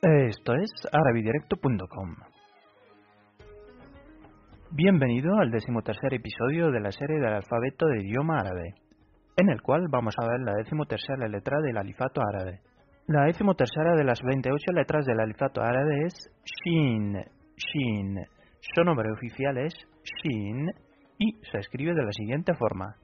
Esto es arabidirecto.com. Bienvenido al decimotercer episodio de la serie del alfabeto de idioma árabe, en el cual vamos a ver la decimotercera letra del alifato árabe. La decimotercera de las 28 letras del alifato árabe es Shin. Shin. Su nombre oficial es Shin y se escribe de la siguiente forma.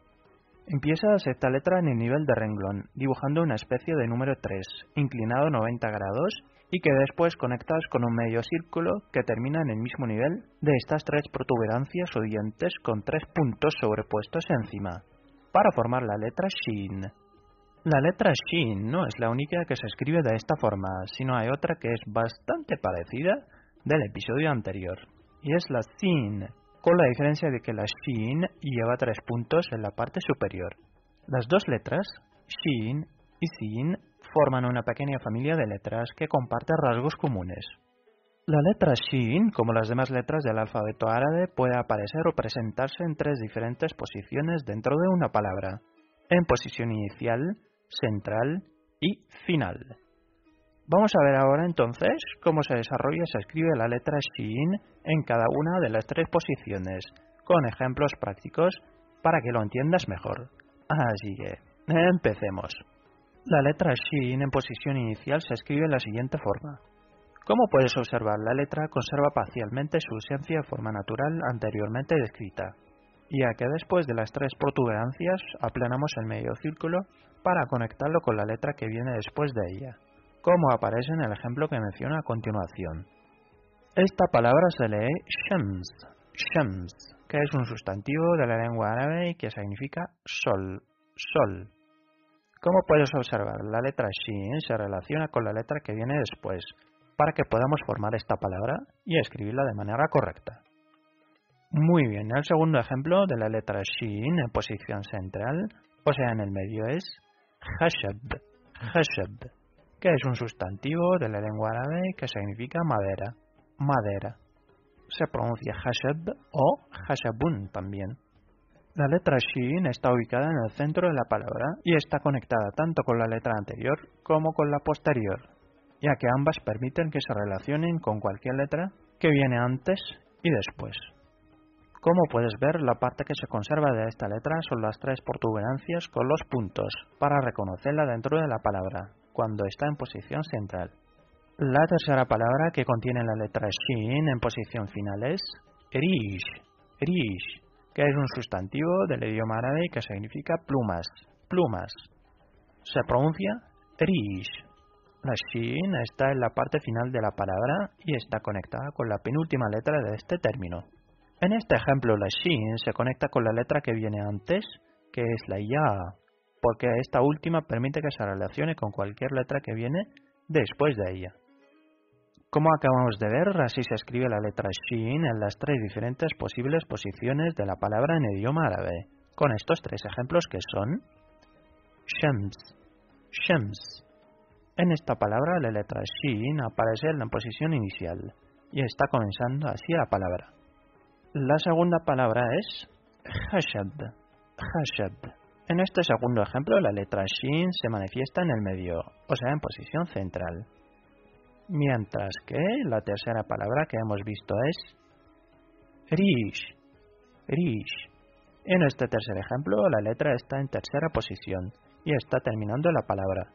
Empieza esta letra en el nivel de renglón, dibujando una especie de número 3, inclinado 90 grados y que después conectas con un medio círculo que termina en el mismo nivel de estas tres protuberancias o dientes con tres puntos sobrepuestos encima, para formar la letra Shin. La letra Shin no es la única que se escribe de esta forma, sino hay otra que es bastante parecida del episodio anterior, y es la Sin, con la diferencia de que la Shin lleva tres puntos en la parte superior. Las dos letras, Shin y Sin, forman una pequeña familia de letras que comparte rasgos comunes. La letra Shin, como las demás letras del alfabeto árabe, puede aparecer o presentarse en tres diferentes posiciones dentro de una palabra, en posición inicial, central y final. Vamos a ver ahora entonces cómo se desarrolla y se escribe la letra Shin en cada una de las tres posiciones, con ejemplos prácticos para que lo entiendas mejor. Así que, empecemos. La letra Shin en posición inicial se escribe de la siguiente forma. Como puedes observar, la letra conserva parcialmente su esencia de forma natural anteriormente descrita, ya que después de las tres protuberancias aplanamos el medio círculo para conectarlo con la letra que viene después de ella como aparece en el ejemplo que menciono a continuación. Esta palabra se lee shams, shams, que es un sustantivo de la lengua árabe y que significa sol, sol. Como puedes observar, la letra shin se relaciona con la letra que viene después, para que podamos formar esta palabra y escribirla de manera correcta. Muy bien, el segundo ejemplo de la letra shin en posición central, o sea en el medio, es hashab, hashab que es un sustantivo de la lengua árabe que significa madera, madera. Se pronuncia hashab o hashabun también. La letra Shin está ubicada en el centro de la palabra y está conectada tanto con la letra anterior como con la posterior, ya que ambas permiten que se relacionen con cualquier letra que viene antes y después. Como puedes ver, la parte que se conserva de esta letra son las tres protuberancias con los puntos, para reconocerla dentro de la palabra, cuando está en posición central. La tercera palabra que contiene la letra Shin en posición final es Rish, Rish, que es un sustantivo del idioma árabe que significa plumas, plumas. Se pronuncia Rish. La Shin está en la parte final de la palabra y está conectada con la penúltima letra de este término. En este ejemplo, la Shin se conecta con la letra que viene antes, que es la Ya, porque esta última permite que se relacione con cualquier letra que viene después de ella. Como acabamos de ver, así se escribe la letra Shin en las tres diferentes posibles posiciones de la palabra en idioma árabe, con estos tres ejemplos que son Shams, Shams. En esta palabra la letra Shin aparece en la posición inicial y está comenzando así la palabra. La segunda palabra es Hashab, Hashab. En este segundo ejemplo, la letra Shin se manifiesta en el medio, o sea, en posición central. Mientras que la tercera palabra que hemos visto es Rish. Rish. En este tercer ejemplo, la letra está en tercera posición y está terminando la palabra.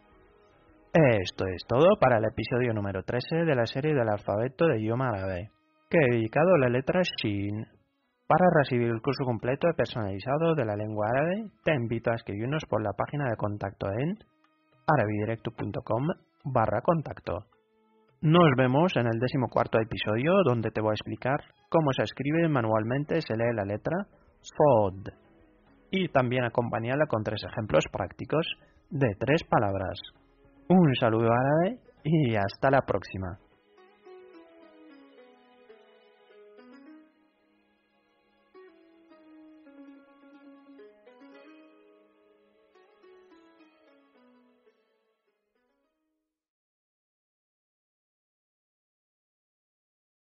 Esto es todo para el episodio número 13 de la serie del alfabeto de idioma árabe, que he dedicado la letra Shin. Para recibir el curso completo y personalizado de la lengua árabe, te invito a escribirnos por la página de contacto en arabidirecto.com barra contacto. Nos vemos en el decimocuarto episodio donde te voy a explicar cómo se escribe manualmente se lee la letra Sod y también acompañarla con tres ejemplos prácticos de tres palabras. Un saludo árabe y hasta la próxima.